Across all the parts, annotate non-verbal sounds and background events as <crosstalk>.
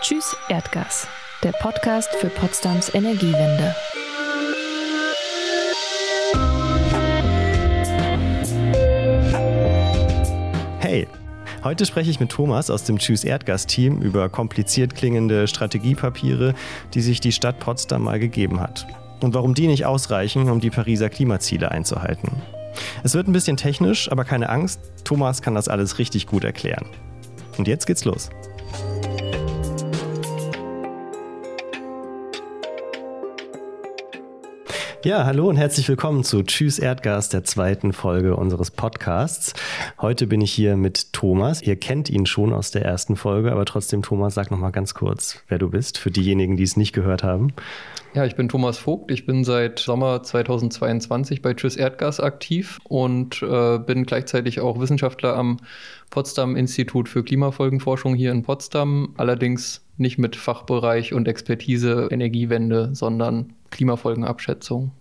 Tschüss Erdgas, der Podcast für Potsdams Energiewende. Hey, heute spreche ich mit Thomas aus dem Tschüss Erdgas-Team über kompliziert klingende Strategiepapiere, die sich die Stadt Potsdam mal gegeben hat. Und warum die nicht ausreichen, um die Pariser Klimaziele einzuhalten. Es wird ein bisschen technisch, aber keine Angst, Thomas kann das alles richtig gut erklären. Und jetzt geht's los. Ja, hallo und herzlich willkommen zu Tschüss Erdgas, der zweiten Folge unseres Podcasts. Heute bin ich hier mit Thomas. Ihr kennt ihn schon aus der ersten Folge, aber trotzdem, Thomas, sag noch mal ganz kurz, wer du bist, für diejenigen, die es nicht gehört haben. Ja, ich bin Thomas Vogt. Ich bin seit Sommer 2022 bei Tschüss Erdgas aktiv und äh, bin gleichzeitig auch Wissenschaftler am Potsdam Institut für Klimafolgenforschung hier in Potsdam. Allerdings nicht mit Fachbereich und Expertise Energiewende, sondern Klimafolgenabschätzung.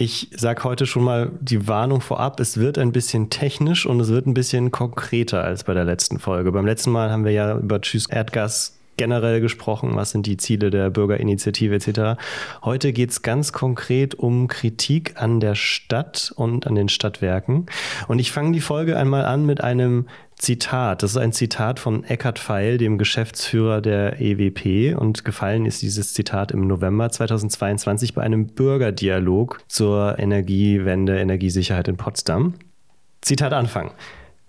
Ich sage heute schon mal die Warnung vorab, es wird ein bisschen technisch und es wird ein bisschen konkreter als bei der letzten Folge. Beim letzten Mal haben wir ja über Tschüss Erdgas generell gesprochen, was sind die Ziele der Bürgerinitiative etc. Heute geht es ganz konkret um Kritik an der Stadt und an den Stadtwerken. Und ich fange die Folge einmal an mit einem Zitat. Das ist ein Zitat von Eckhard Feil, dem Geschäftsführer der EWP. Und gefallen ist dieses Zitat im November 2022 bei einem Bürgerdialog zur Energiewende, Energiesicherheit in Potsdam. Zitat Anfang.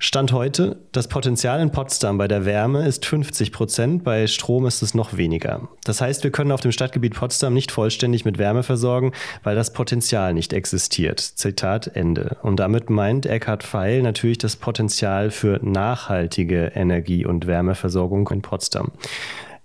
Stand heute, das Potenzial in Potsdam bei der Wärme ist 50 Prozent, bei Strom ist es noch weniger. Das heißt, wir können auf dem Stadtgebiet Potsdam nicht vollständig mit Wärme versorgen, weil das Potenzial nicht existiert. Zitat Ende. Und damit meint Eckhard Feil natürlich das Potenzial für nachhaltige Energie- und Wärmeversorgung in Potsdam.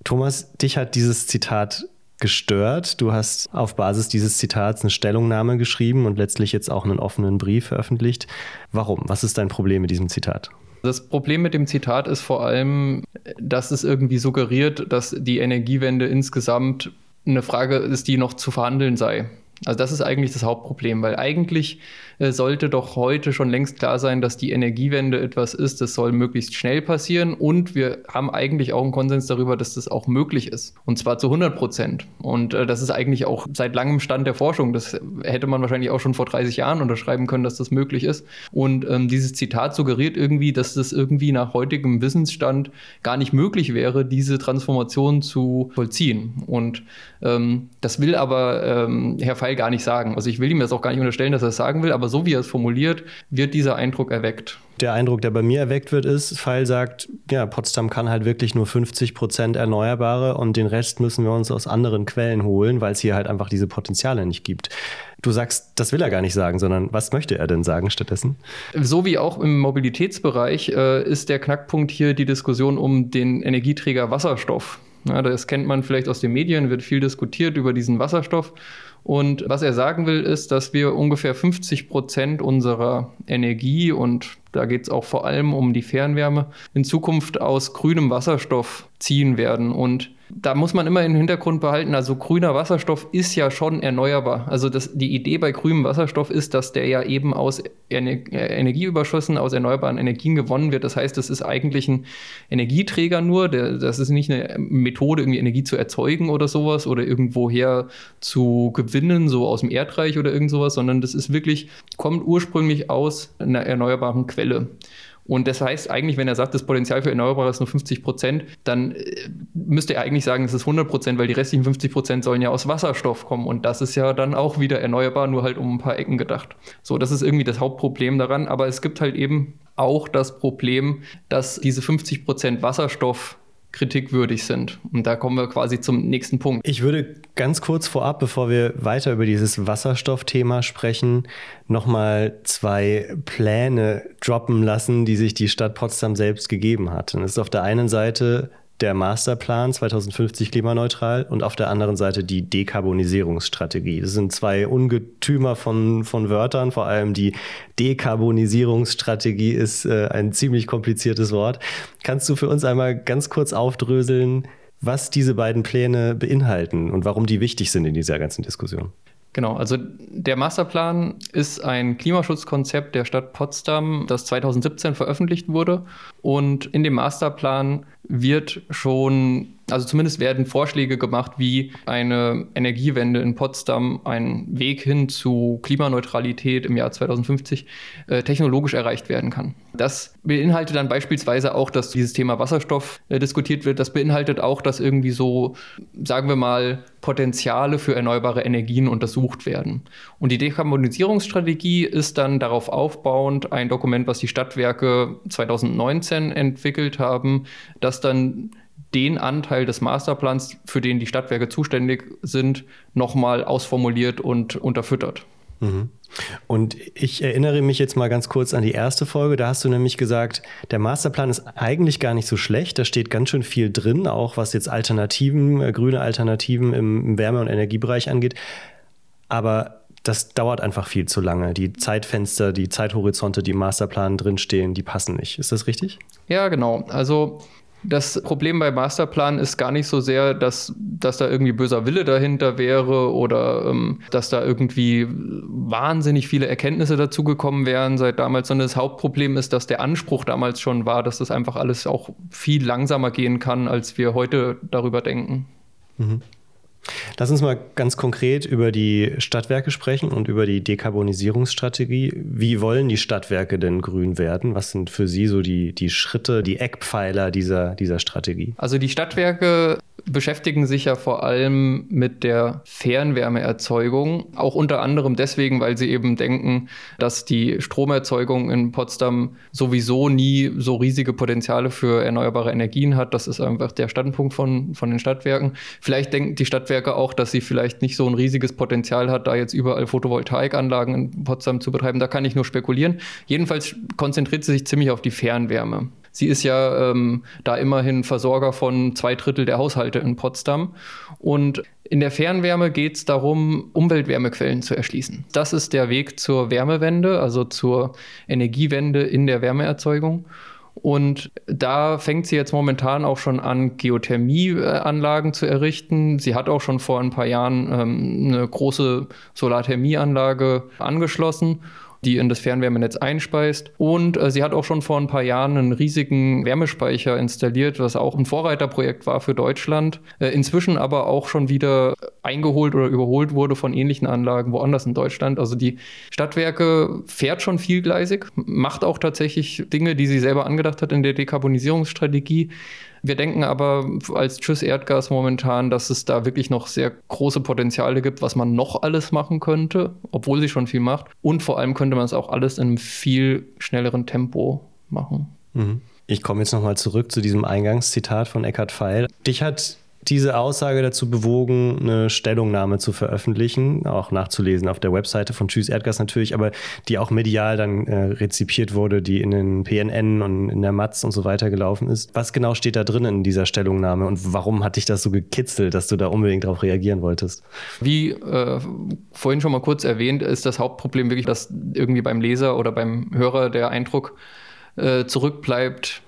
Thomas, dich hat dieses Zitat gestört. Du hast auf Basis dieses Zitats eine Stellungnahme geschrieben und letztlich jetzt auch einen offenen Brief veröffentlicht. Warum? Was ist dein Problem mit diesem Zitat? Das Problem mit dem Zitat ist vor allem, dass es irgendwie suggeriert, dass die Energiewende insgesamt eine Frage ist, die noch zu verhandeln sei. Also das ist eigentlich das Hauptproblem, weil eigentlich äh, sollte doch heute schon längst klar sein, dass die Energiewende etwas ist, das soll möglichst schnell passieren und wir haben eigentlich auch einen Konsens darüber, dass das auch möglich ist und zwar zu 100 Prozent. Und äh, das ist eigentlich auch seit langem Stand der Forschung. Das hätte man wahrscheinlich auch schon vor 30 Jahren unterschreiben können, dass das möglich ist. Und ähm, dieses Zitat suggeriert irgendwie, dass das irgendwie nach heutigem Wissensstand gar nicht möglich wäre, diese Transformation zu vollziehen. Und ähm, das will aber ähm, Herr Feil gar nicht sagen. Also ich will ihm das auch gar nicht unterstellen, dass er es sagen will, aber so wie er es formuliert, wird dieser Eindruck erweckt. Der Eindruck, der bei mir erweckt wird, ist, Feil sagt, ja, Potsdam kann halt wirklich nur 50 Prozent Erneuerbare und den Rest müssen wir uns aus anderen Quellen holen, weil es hier halt einfach diese Potenziale nicht gibt. Du sagst, das will er gar nicht sagen, sondern was möchte er denn sagen stattdessen? So wie auch im Mobilitätsbereich äh, ist der Knackpunkt hier die Diskussion um den Energieträger Wasserstoff. Ja, das kennt man vielleicht aus den Medien, wird viel diskutiert über diesen Wasserstoff. Und was er sagen will, ist, dass wir ungefähr 50 Prozent unserer Energie und da geht es auch vor allem um die Fernwärme in Zukunft aus grünem Wasserstoff ziehen werden. Und da muss man immer im Hintergrund behalten, also grüner Wasserstoff ist ja schon erneuerbar. Also das, die Idee bei grünem Wasserstoff ist, dass der ja eben aus Ener äh, Energieüberschüssen, aus erneuerbaren Energien gewonnen wird. Das heißt, das ist eigentlich ein Energieträger nur. Der, das ist nicht eine Methode, irgendwie Energie zu erzeugen oder sowas oder irgendwoher zu gewinnen, so aus dem Erdreich oder irgend sowas, sondern das ist wirklich, kommt ursprünglich aus einer erneuerbaren Quelle. Und das heißt eigentlich, wenn er sagt, das Potenzial für Erneuerbare ist nur 50 Prozent, dann äh, müsste er eigentlich sagen, es ist 100 Prozent, weil die restlichen 50 Prozent sollen ja aus Wasserstoff kommen. Und das ist ja dann auch wieder erneuerbar, nur halt um ein paar Ecken gedacht. So, das ist irgendwie das Hauptproblem daran. Aber es gibt halt eben auch das Problem, dass diese 50 Prozent Wasserstoff kritikwürdig sind. Und da kommen wir quasi zum nächsten Punkt. Ich würde ganz kurz vorab, bevor wir weiter über dieses Wasserstoffthema sprechen, nochmal zwei Pläne droppen lassen, die sich die Stadt Potsdam selbst gegeben hat. Und das ist auf der einen Seite der Masterplan 2050 klimaneutral und auf der anderen Seite die Dekarbonisierungsstrategie. Das sind zwei Ungetümer von, von Wörtern, vor allem die Dekarbonisierungsstrategie ist äh, ein ziemlich kompliziertes Wort. Kannst du für uns einmal ganz kurz aufdröseln, was diese beiden Pläne beinhalten und warum die wichtig sind in dieser ganzen Diskussion? Genau, also der Masterplan ist ein Klimaschutzkonzept der Stadt Potsdam, das 2017 veröffentlicht wurde. Und in dem Masterplan wird schon Also zumindest werden Vorschläge gemacht, wie eine Energiewende in Potsdam, ein Weg hin zu Klimaneutralität im Jahr 2050 äh, technologisch erreicht werden kann. Das beinhaltet dann beispielsweise auch, dass dieses Thema Wasserstoff äh, diskutiert wird. Das beinhaltet auch, dass irgendwie so, sagen wir mal, Potenziale für erneuerbare Energien untersucht werden. Und die Dekarbonisierungsstrategie ist dann darauf aufbauend ein Dokument, was die Stadtwerke 2019 entwickelt haben, das dann den Anteil des Masterplans, für den die Stadtwerke zuständig sind, nochmal ausformuliert und unterfüttert. Mhm. Und ich erinnere mich jetzt mal ganz kurz an die erste Folge. Da hast du nämlich gesagt, der Masterplan ist eigentlich gar nicht so schlecht. Da steht ganz schön viel drin, auch was jetzt Alternativen, äh, grüne Alternativen im Wärme- und Energiebereich angeht. Aber das dauert einfach viel zu lange. Die Zeitfenster, die Zeithorizonte, die im Masterplan drinstehen, die passen nicht. Ist das richtig? Ja, genau. Also das Problem bei Masterplan ist gar nicht so sehr, dass, dass da irgendwie böser Wille dahinter wäre oder ähm, dass da irgendwie wahnsinnig viele Erkenntnisse dazugekommen wären seit damals, sondern das Hauptproblem ist, dass der Anspruch damals schon war, dass das einfach alles auch viel langsamer gehen kann, als wir heute darüber denken. Mhm. Lass uns mal ganz konkret über die Stadtwerke sprechen und über die Dekarbonisierungsstrategie. Wie wollen die Stadtwerke denn grün werden? Was sind für Sie so die, die Schritte, die Eckpfeiler dieser, dieser Strategie? Also die Stadtwerke beschäftigen sich ja vor allem mit der Fernwärmeerzeugung, auch unter anderem deswegen, weil sie eben denken, dass die Stromerzeugung in Potsdam sowieso nie so riesige Potenziale für erneuerbare Energien hat. Das ist einfach der Standpunkt von, von den Stadtwerken. Vielleicht denken die Stadtwerke auch, dass sie vielleicht nicht so ein riesiges Potenzial hat, da jetzt überall Photovoltaikanlagen in Potsdam zu betreiben. Da kann ich nur spekulieren. Jedenfalls konzentriert sie sich ziemlich auf die Fernwärme. Sie ist ja ähm, da immerhin Versorger von zwei Drittel der Haushalte in Potsdam. Und in der Fernwärme geht es darum, Umweltwärmequellen zu erschließen. Das ist der Weg zur Wärmewende, also zur Energiewende in der Wärmeerzeugung. Und da fängt sie jetzt momentan auch schon an, Geothermieanlagen zu errichten. Sie hat auch schon vor ein paar Jahren ähm, eine große Solarthermieanlage angeschlossen die in das Fernwärmenetz einspeist. Und äh, sie hat auch schon vor ein paar Jahren einen riesigen Wärmespeicher installiert, was auch ein Vorreiterprojekt war für Deutschland. Äh, inzwischen aber auch schon wieder eingeholt oder überholt wurde von ähnlichen Anlagen woanders in Deutschland. Also die Stadtwerke fährt schon vielgleisig, macht auch tatsächlich Dinge, die sie selber angedacht hat in der Dekarbonisierungsstrategie. Wir denken aber als Tschüss Erdgas momentan, dass es da wirklich noch sehr große Potenziale gibt, was man noch alles machen könnte, obwohl sie schon viel macht. Und vor allem könnte man es auch alles in einem viel schnelleren Tempo machen. Mhm. Ich komme jetzt nochmal zurück zu diesem Eingangszitat von Eckhard Pfeil. Dich hat diese Aussage dazu bewogen, eine Stellungnahme zu veröffentlichen, auch nachzulesen auf der Webseite von Tschüss Erdgas natürlich, aber die auch medial dann äh, rezipiert wurde, die in den PNN und in der Matz und so weiter gelaufen ist. Was genau steht da drin in dieser Stellungnahme und warum hat dich das so gekitzelt, dass du da unbedingt darauf reagieren wolltest? Wie äh, vorhin schon mal kurz erwähnt, ist das Hauptproblem wirklich, dass irgendwie beim Leser oder beim Hörer der Eindruck äh, zurückbleibt,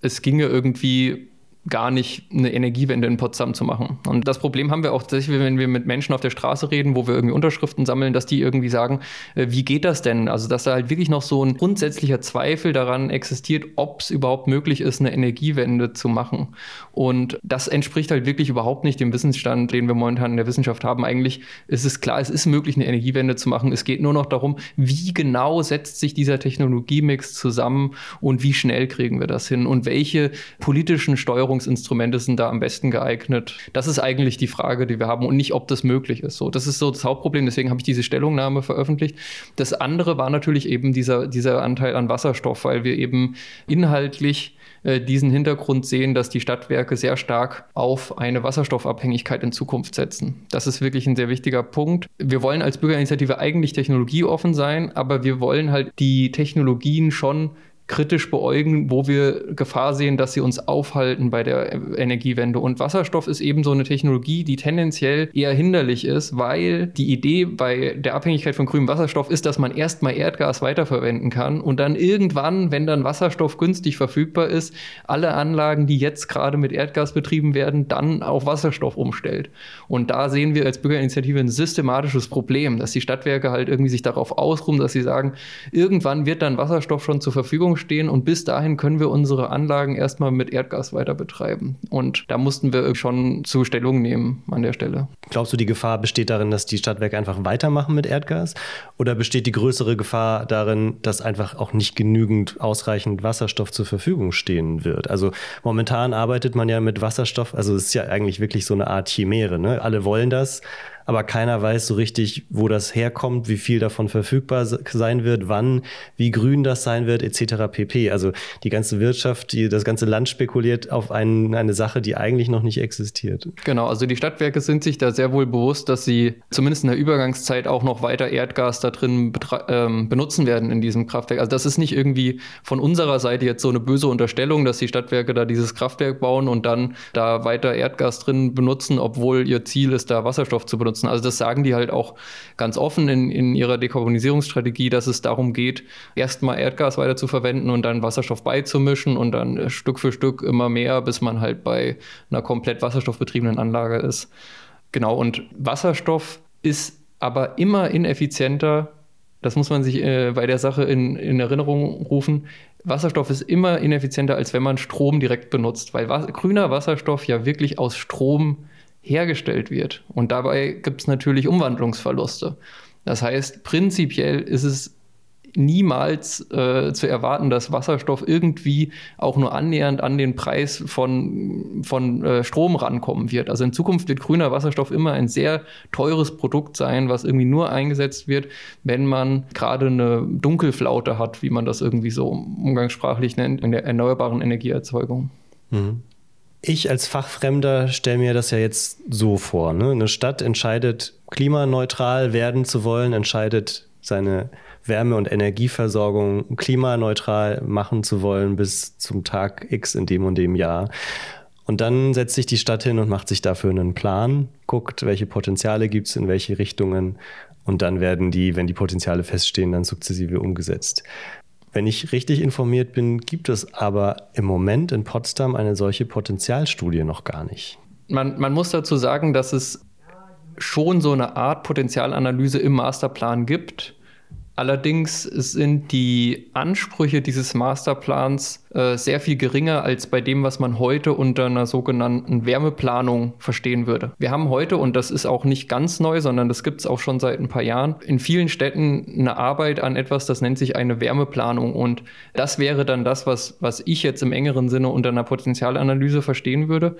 es ginge irgendwie gar nicht eine Energiewende in Potsdam zu machen. Und das Problem haben wir auch tatsächlich, wenn wir mit Menschen auf der Straße reden, wo wir irgendwie Unterschriften sammeln, dass die irgendwie sagen, äh, wie geht das denn? Also, dass da halt wirklich noch so ein grundsätzlicher Zweifel daran existiert, ob es überhaupt möglich ist, eine Energiewende zu machen. Und das entspricht halt wirklich überhaupt nicht dem Wissensstand, den wir momentan in der Wissenschaft haben. Eigentlich ist es klar, es ist möglich, eine Energiewende zu machen. Es geht nur noch darum, wie genau setzt sich dieser Technologiemix zusammen und wie schnell kriegen wir das hin und welche politischen Steuerungen Steuerungsinstrumente sind da am besten geeignet? Das ist eigentlich die Frage, die wir haben und nicht, ob das möglich ist. So, das ist so das Hauptproblem. Deswegen habe ich diese Stellungnahme veröffentlicht. Das andere war natürlich eben dieser, dieser Anteil an Wasserstoff, weil wir eben inhaltlich äh, diesen Hintergrund sehen, dass die Stadtwerke sehr stark auf eine Wasserstoffabhängigkeit in Zukunft setzen. Das ist wirklich ein sehr wichtiger Punkt. Wir wollen als Bürgerinitiative eigentlich technologieoffen sein, aber wir wollen halt die Technologien schon kritisch beäugen, wo wir Gefahr sehen, dass sie uns aufhalten bei der Energiewende. Und Wasserstoff ist eben so eine Technologie, die tendenziell eher hinderlich ist, weil die Idee bei der Abhängigkeit von grünem Wasserstoff ist, dass man erstmal Erdgas weiterverwenden kann und dann irgendwann, wenn dann Wasserstoff günstig verfügbar ist, alle Anlagen, die jetzt gerade mit Erdgas betrieben werden, dann auf Wasserstoff umstellt. Und da sehen wir als Bürgerinitiative ein systematisches Problem, dass die Stadtwerke halt irgendwie sich darauf ausruhen, dass sie sagen, irgendwann wird dann Wasserstoff schon zur Verfügung Verfügung stehen und bis dahin können wir unsere Anlagen erstmal mit Erdgas weiter betreiben. Und da mussten wir schon zu Stellung nehmen an der Stelle. Glaubst du, die Gefahr besteht darin, dass die Stadtwerke einfach weitermachen mit Erdgas? Oder besteht die größere Gefahr darin, dass einfach auch nicht genügend ausreichend Wasserstoff zur Verfügung stehen wird? Also momentan arbeitet man ja mit Wasserstoff, also es ist ja eigentlich wirklich so eine Art Chimäre. Ne? Alle wollen das aber keiner weiß so richtig, wo das herkommt, wie viel davon verfügbar sein wird, wann, wie grün das sein wird, etc. pp. Also die ganze Wirtschaft, die, das ganze Land spekuliert auf ein, eine Sache, die eigentlich noch nicht existiert. Genau, also die Stadtwerke sind sich da sehr wohl bewusst, dass sie zumindest in der Übergangszeit auch noch weiter Erdgas da drin ähm, benutzen werden in diesem Kraftwerk. Also das ist nicht irgendwie von unserer Seite jetzt so eine böse Unterstellung, dass die Stadtwerke da dieses Kraftwerk bauen und dann da weiter Erdgas drin benutzen, obwohl ihr Ziel ist, da Wasserstoff zu benutzen nutzen. Also das sagen die halt auch ganz offen in, in ihrer Dekarbonisierungsstrategie, dass es darum geht, erstmal Erdgas weiter zu verwenden und dann Wasserstoff beizumischen und dann Stück für Stück immer mehr, bis man halt bei einer komplett wasserstoffbetriebenen Anlage ist. Genau, und Wasserstoff ist aber immer ineffizienter. Das muss man sich äh, bei der Sache in, in Erinnerung rufen. Wasserstoff ist immer ineffizienter, als wenn man Strom direkt benutzt, weil was, grüner Wasserstoff ja wirklich aus Strom hergestellt wird. Und dabei gibt es natürlich Umwandlungsverluste. Das heißt, prinzipiell ist es niemals äh, zu erwarten, dass Wasserstoff irgendwie auch nur annähernd an den Preis von, von äh, Strom rankommen wird. Also in Zukunft wird grüner Wasserstoff immer ein sehr teures Produkt sein, was irgendwie nur eingesetzt wird, wenn man gerade eine Dunkelflaute hat, wie man das irgendwie so umgangssprachlich nennt, in der erneuerbaren Energieerzeugung. Mhm. Ich als Fachfremder stelle mir das ja jetzt so vor. Ne? Eine Stadt entscheidet, klimaneutral werden zu wollen, entscheidet seine Wärme- und Energieversorgung klimaneutral machen zu wollen bis zum Tag X in dem und dem Jahr. Und dann setzt sich die Stadt hin und macht sich dafür einen Plan, guckt, welche Potenziale gibt es in welche Richtungen. Und dann werden die, wenn die Potenziale feststehen, dann sukzessive umgesetzt. Wenn ich richtig informiert bin, gibt es aber im Moment in Potsdam eine solche Potenzialstudie noch gar nicht. Man, man muss dazu sagen, dass es schon so eine Art Potenzialanalyse im Masterplan gibt. Allerdings sind die Ansprüche dieses Masterplans äh, sehr viel geringer als bei dem, was man heute unter einer sogenannten Wärmeplanung verstehen würde. Wir haben heute, und das ist auch nicht ganz neu, sondern das gibt es auch schon seit ein paar Jahren, in vielen Städten eine Arbeit an etwas, das nennt sich eine Wärmeplanung. Und das wäre dann das, was, was ich jetzt im engeren Sinne unter einer Potenzialanalyse verstehen würde,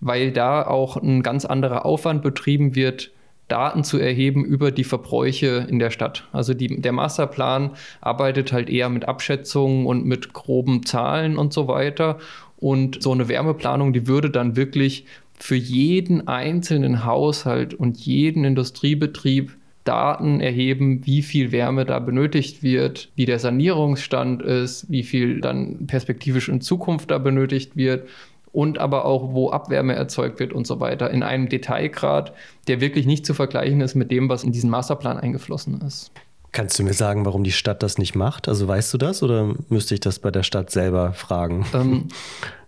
weil da auch ein ganz anderer Aufwand betrieben wird, Daten zu erheben über die Verbräuche in der Stadt. Also die, der Masterplan arbeitet halt eher mit Abschätzungen und mit groben Zahlen und so weiter. Und so eine Wärmeplanung, die würde dann wirklich für jeden einzelnen Haushalt und jeden Industriebetrieb Daten erheben, wie viel Wärme da benötigt wird, wie der Sanierungsstand ist, wie viel dann perspektivisch in Zukunft da benötigt wird und aber auch, wo Abwärme erzeugt wird und so weiter, in einem Detailgrad, der wirklich nicht zu vergleichen ist mit dem, was in diesen Masterplan eingeflossen ist. Kannst du mir sagen, warum die Stadt das nicht macht? Also weißt du das oder müsste ich das bei der Stadt selber fragen? Ähm,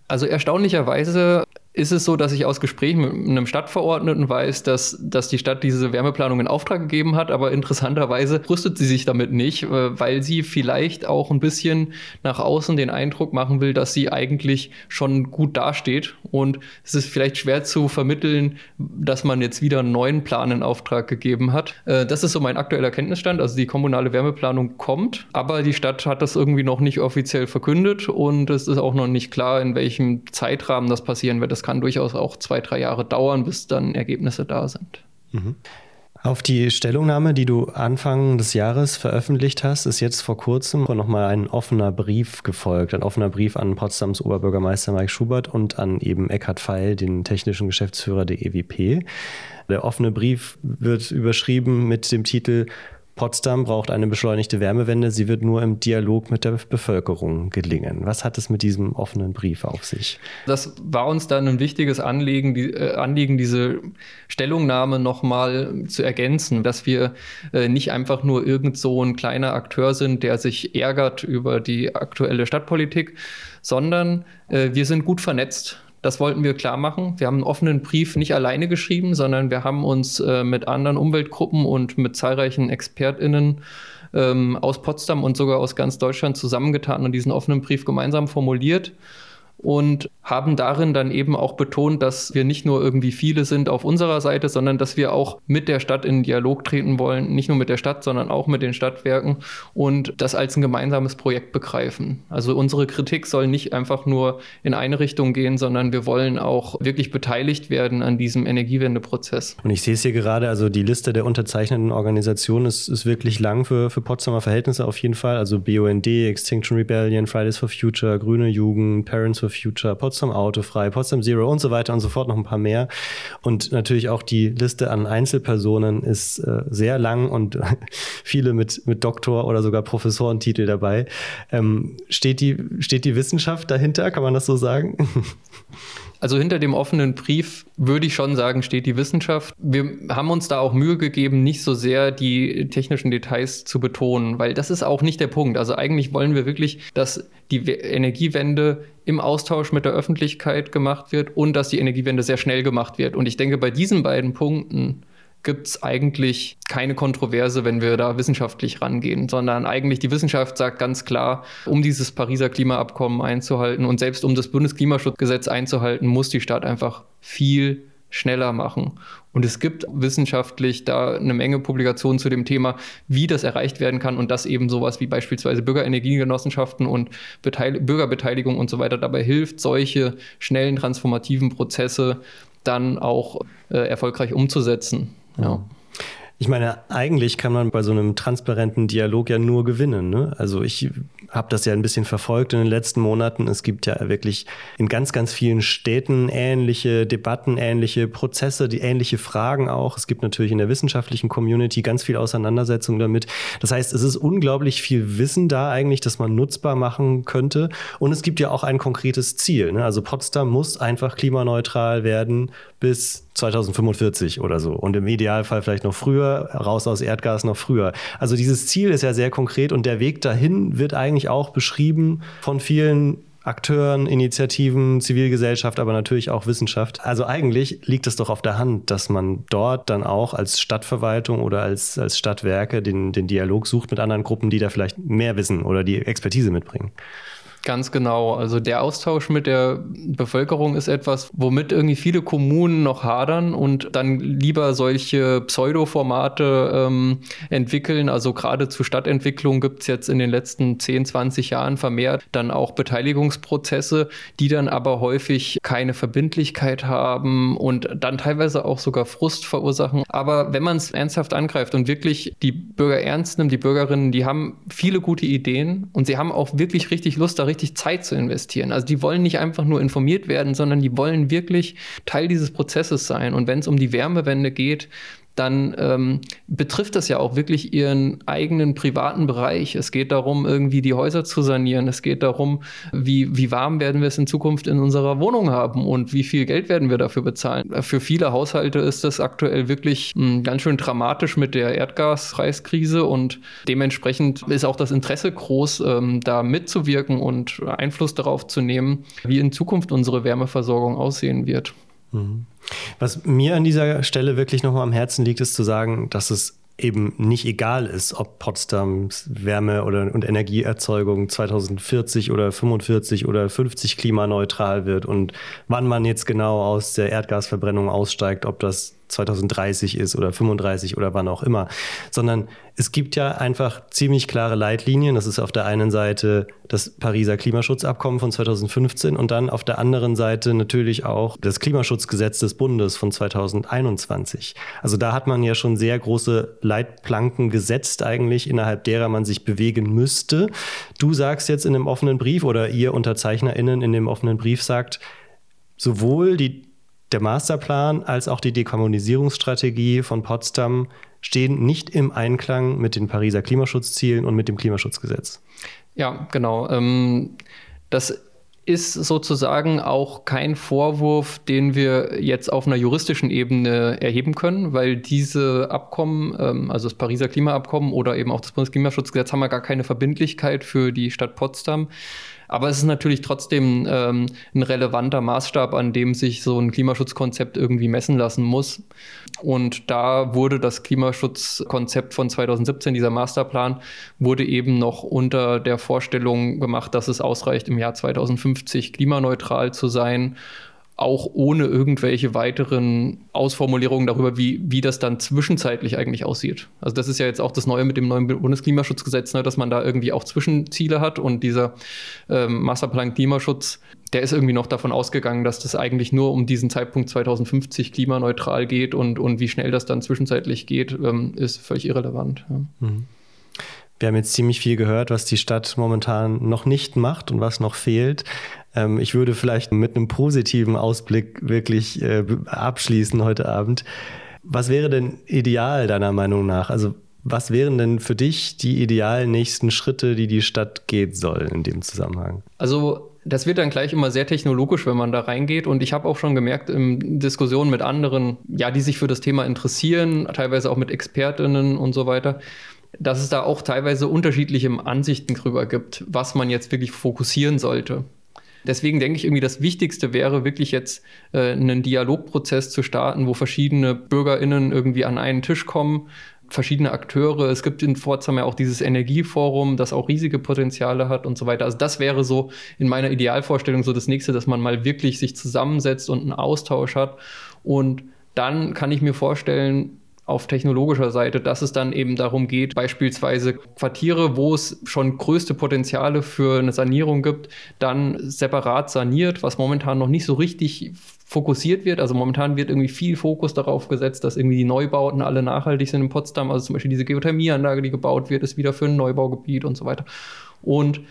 also erstaunlicherweise ist es so, dass ich aus Gesprächen mit einem Stadtverordneten weiß, dass, dass die Stadt diese Wärmeplanung in Auftrag gegeben hat, aber interessanterweise rüstet sie sich damit nicht, äh, weil sie vielleicht auch ein bisschen nach außen den Eindruck machen will, dass sie eigentlich schon gut dasteht. Und es ist vielleicht schwer zu vermitteln, dass man jetzt wieder einen neuen Plan in Auftrag gegeben hat. Äh, das ist so mein aktueller Kenntnisstand. Also die kommunale Wärmeplanung kommt, aber die Stadt hat das irgendwie noch nicht offiziell verkündet und es ist auch noch nicht klar, in welchem Zeitrahmen das passieren wird. Das das kann durchaus auch zwei, drei Jahre dauern, bis dann Ergebnisse da sind. Mhm. Auf die Stellungnahme, die du Anfang des Jahres veröffentlicht hast, ist jetzt vor kurzem nochmal ein offener Brief gefolgt. Ein offener Brief an Potsdams Oberbürgermeister Mike Schubert und an eben Eckhard Feil, den technischen Geschäftsführer der EWP. Der offene Brief wird überschrieben mit dem Titel Potsdam braucht eine beschleunigte Wärmewende. Sie wird nur im Dialog mit der Bevölkerung gelingen. Was hat es mit diesem offenen Brief auf sich? Das war uns dann ein wichtiges Anliegen, die, äh, Anliegen diese Stellungnahme nochmal zu ergänzen, dass wir äh, nicht einfach nur irgend so ein kleiner Akteur sind, der sich ärgert über die aktuelle Stadtpolitik, sondern äh, wir sind gut vernetzt Das wollten wir klar machen. Wir haben einen offenen Brief nicht alleine geschrieben, sondern wir haben uns äh, mit anderen Umweltgruppen und mit zahlreichen ExpertInnen ähm, aus Potsdam und sogar aus ganz Deutschland zusammengetan und diesen offenen Brief gemeinsam formuliert und haben darin dann eben auch betont, dass wir nicht nur irgendwie viele sind auf unserer Seite, sondern dass wir auch mit der Stadt in Dialog treten wollen, nicht nur mit der Stadt, sondern auch mit den Stadtwerken und das als ein gemeinsames Projekt begreifen. Also unsere Kritik soll nicht einfach nur in eine Richtung gehen, sondern wir wollen auch wirklich beteiligt werden an diesem Energiewendeprozess. Und ich sehe es hier gerade, also die Liste der unterzeichneten Organisationen ist, ist wirklich lang für, für Potsdamer Verhältnisse auf jeden Fall. Also BUND, Extinction Rebellion, Fridays for Future, Grüne Jugend, Parents for Future, Potsdam Autofrei, Potsdam Zero und so weiter und so fort, noch ein paar mehr. Und natürlich auch die Liste an Einzelpersonen ist äh, sehr lang und <laughs> viele mit, mit Doktor- oder sogar Professorentitel dabei. Ähm, steht, die, steht die Wissenschaft dahinter? Kann man das so sagen? <laughs> Also hinter dem offenen Brief würde ich schon sagen, steht die Wissenschaft. Wir haben uns da auch Mühe gegeben, nicht so sehr die technischen Details zu betonen, weil das ist auch nicht der Punkt. Also eigentlich wollen wir wirklich, dass die Energiewende im Austausch mit der Öffentlichkeit gemacht wird und dass die Energiewende sehr schnell gemacht wird. Und ich denke, bei diesen beiden Punkten gibt es eigentlich keine Kontroverse, wenn wir da wissenschaftlich rangehen, sondern eigentlich die Wissenschaft sagt ganz klar, um dieses Pariser Klimaabkommen einzuhalten und selbst um das Bundesklimaschutzgesetz einzuhalten, muss die Stadt einfach viel schneller machen. Und es gibt wissenschaftlich da eine Menge Publikationen zu dem Thema, wie das erreicht werden kann und dass eben sowas wie beispielsweise Bürgerenergiegenossenschaften und Beteil Bürgerbeteiligung und so weiter dabei hilft, solche schnellen transformativen Prozesse dann auch äh, erfolgreich umzusetzen. Ja. Ich meine, eigentlich kann man bei so einem transparenten Dialog ja nur gewinnen. Ne? Also ich habe das ja ein bisschen verfolgt in den letzten Monaten. Es gibt ja wirklich in ganz, ganz vielen Städten ähnliche Debatten, ähnliche Prozesse, die ähnliche Fragen auch. Es gibt natürlich in der wissenschaftlichen Community ganz viel Auseinandersetzung damit. Das heißt, es ist unglaublich viel Wissen da eigentlich, das man nutzbar machen könnte. Und es gibt ja auch ein konkretes Ziel. Ne? Also Potsdam muss einfach klimaneutral werden bis 2045 oder so. Und im Idealfall vielleicht noch früher, raus aus Erdgas noch früher. Also dieses Ziel ist ja sehr konkret und der Weg dahin wird eigentlich auch beschrieben von vielen Akteuren, Initiativen, Zivilgesellschaft, aber natürlich auch Wissenschaft. Also eigentlich liegt es doch auf der Hand, dass man dort dann auch als Stadtverwaltung oder als, als Stadtwerke den, den Dialog sucht mit anderen Gruppen, die da vielleicht mehr wissen oder die Expertise mitbringen. Ganz genau. Also der Austausch mit der Bevölkerung ist etwas, womit irgendwie viele Kommunen noch hadern und dann lieber solche Pseudo-Formate ähm, entwickeln. Also gerade zur Stadtentwicklung gibt es jetzt in den letzten 10, 20 Jahren vermehrt dann auch Beteiligungsprozesse, die dann aber häufig keine Verbindlichkeit haben und dann teilweise auch sogar Frust verursachen. Aber wenn man es ernsthaft angreift und wirklich die Bürger ernst nimmt, die Bürgerinnen, die haben viele gute Ideen und sie haben auch wirklich richtig Lust darin, richtig Zeit zu investieren. Also die wollen nicht einfach nur informiert werden, sondern die wollen wirklich Teil dieses Prozesses sein. Und wenn es um die Wärmewende geht, dann ähm, betrifft das ja auch wirklich ihren eigenen privaten Bereich. Es geht darum, irgendwie die Häuser zu sanieren. Es geht darum, wie, wie warm werden wir es in Zukunft in unserer Wohnung haben und wie viel Geld werden wir dafür bezahlen. Für viele Haushalte ist das aktuell wirklich mh, hm, ganz schön dramatisch mit der Erdgaspreiskrise und dementsprechend ist auch das Interesse groß, ähm, da mitzuwirken und Einfluss darauf zu nehmen, wie in Zukunft unsere Wärmeversorgung aussehen wird. Mhm. Was mir an dieser Stelle wirklich nochmal am Herzen liegt, ist zu sagen, dass es eben nicht egal ist, ob Potsdams Wärme- oder, und Energieerzeugung 2040 oder 45 oder 50 klimaneutral wird und wann man jetzt genau aus der Erdgasverbrennung aussteigt, ob das 2030 ist oder 35 oder wann auch immer, sondern es gibt ja einfach ziemlich klare Leitlinien. Das ist auf der einen Seite das Pariser Klimaschutzabkommen von 2015 und dann auf der anderen Seite natürlich auch das Klimaschutzgesetz des Bundes von 2021. Also da hat man ja schon sehr große Leitplanken gesetzt eigentlich, innerhalb derer man sich bewegen müsste. Du sagst jetzt in dem offenen Brief oder ihr UnterzeichnerInnen in dem offenen Brief sagt, sowohl die der Masterplan als auch die Dekarbonisierungsstrategie von Potsdam stehen nicht im Einklang mit den Pariser Klimaschutzzielen und mit dem Klimaschutzgesetz. Ja, genau. Ähm, das ist sozusagen auch kein Vorwurf, den wir jetzt auf einer juristischen Ebene erheben können, weil diese Abkommen, ähm, also das Pariser Klimaabkommen oder eben auch das Bundesklimaschutzgesetz, haben ja gar keine Verbindlichkeit für die Stadt Potsdam. Aber es ist natürlich trotzdem ähm, ein relevanter Maßstab, an dem sich so ein Klimaschutzkonzept irgendwie messen lassen muss. Und da wurde das Klimaschutzkonzept von 2017, dieser Masterplan, wurde eben noch unter der Vorstellung gemacht, dass es ausreicht, im Jahr 2050 klimaneutral zu sein auch ohne irgendwelche weiteren Ausformulierungen darüber, wie, wie das dann zwischenzeitlich eigentlich aussieht. Also das ist ja jetzt auch das Neue mit dem neuen Bundesklimaschutzgesetz, ne, dass man da irgendwie auch Zwischenziele hat und dieser ähm, Masterplan Klimaschutz, der ist irgendwie noch davon ausgegangen, dass das eigentlich nur um diesen Zeitpunkt 2050 klimaneutral geht und, und wie schnell das dann zwischenzeitlich geht, ähm, ist völlig irrelevant. Ja. Mhm. Wir haben jetzt ziemlich viel gehört, was die Stadt momentan noch nicht macht und was noch fehlt. Ähm, ich würde vielleicht mit einem positiven Ausblick wirklich äh, abschließen heute Abend. Was wäre denn ideal deiner Meinung nach? Also was wären denn für dich die idealen nächsten Schritte, die die Stadt gehen soll in dem Zusammenhang? Also das wird dann gleich immer sehr technologisch, wenn man da reingeht. Und ich habe auch schon gemerkt in Diskussionen mit anderen, ja, die sich für das Thema interessieren, teilweise auch mit Expertinnen und so weiter, dass es da auch teilweise unterschiedliche Ansichten drüber gibt, was man jetzt wirklich fokussieren sollte. Deswegen denke ich irgendwie, das Wichtigste wäre wirklich jetzt äh, einen Dialogprozess zu starten, wo verschiedene BürgerInnen irgendwie an einen Tisch kommen, verschiedene Akteure. Es gibt in Pforzheim ja auch dieses Energieforum, das auch riesige Potenziale hat und so weiter. Also das wäre so in meiner Idealvorstellung so das nächste, dass man mal wirklich sich zusammensetzt und einen Austausch hat. Und dann kann ich mir vorstellen, auf technologischer Seite, dass es dann eben darum geht, beispielsweise Quartiere, wo es schon größte Potenziale für eine Sanierung gibt, dann separat saniert, was momentan noch nicht so richtig fokussiert wird. Also momentan wird irgendwie viel Fokus darauf gesetzt, dass irgendwie die Neubauten alle nachhaltig sind in Potsdam. Also zum Beispiel diese Geothermieanlage, die gebaut wird, ist wieder für ein Neubaugebiet und so weiter. Und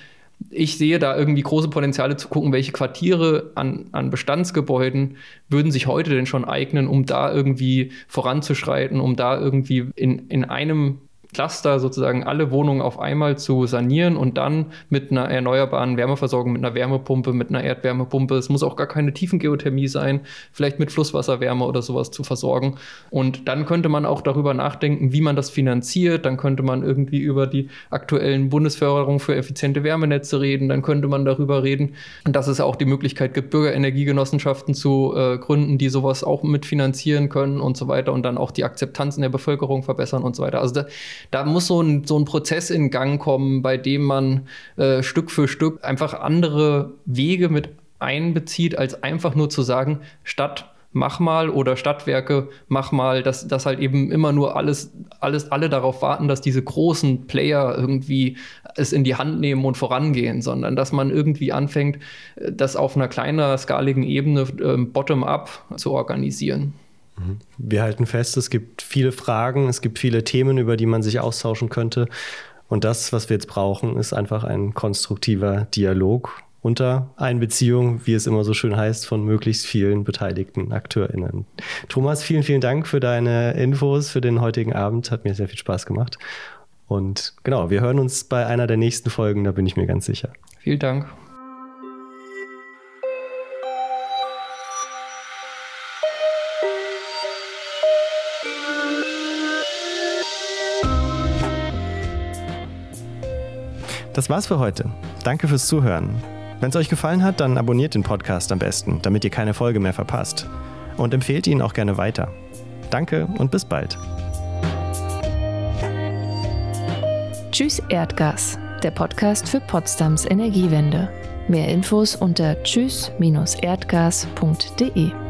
ich sehe da irgendwie große Potenziale zu gucken, welche Quartiere an, an Bestandsgebäuden würden sich heute denn schon eignen, um da irgendwie voranzuschreiten, um da irgendwie in, in einem Cluster sozusagen alle Wohnungen auf einmal zu sanieren und dann mit einer erneuerbaren Wärmeversorgung, mit einer Wärmepumpe, mit einer Erdwärmepumpe, es muss auch gar keine Tiefengeothermie sein, vielleicht mit Flusswasserwärme oder sowas zu versorgen. Und dann könnte man auch darüber nachdenken, wie man das finanziert. Dann könnte man irgendwie über die aktuellen Bundesförderungen für effiziente Wärmenetze reden. Dann könnte man darüber reden, dass es auch die Möglichkeit gibt, Bürgerenergiegenossenschaften zu äh, gründen, die sowas auch mitfinanzieren können und so weiter und dann auch die Akzeptanz in der Bevölkerung verbessern und so weiter. Also da, da muss so ein, so ein Prozess in Gang kommen, bei dem man äh, Stück für Stück einfach andere Wege mit einbezieht, als einfach nur zu sagen, Stadt, mach mal oder Stadtwerke, mach mal, dass, dass halt eben immer nur alles, alles, alle darauf warten, dass diese großen Player irgendwie es in die Hand nehmen und vorangehen, sondern dass man irgendwie anfängt, äh, das auf einer kleiner skaligen Ebene äh, bottom-up zu organisieren. Wir halten fest, es gibt viele Fragen, es gibt viele Themen, über die man sich austauschen könnte. Und das, was wir jetzt brauchen, ist einfach ein konstruktiver Dialog unter Einbeziehung, wie es immer so schön heißt, von möglichst vielen beteiligten AkteurInnen. Thomas, vielen, vielen Dank für deine Infos für den heutigen Abend. Hat mir sehr viel Spaß gemacht. Und genau, wir hören uns bei einer der nächsten Folgen, da bin ich mir ganz sicher. Vielen Dank. Das war's für heute. Danke fürs Zuhören. Wenn es euch gefallen hat, dann abonniert den Podcast am besten, damit ihr keine Folge mehr verpasst. Und empfehlt ihn auch gerne weiter. Danke und bis bald. Tschüss Erdgas, der Podcast für Potsdams Energiewende. Mehr Infos unter tschüss-erdgas.de.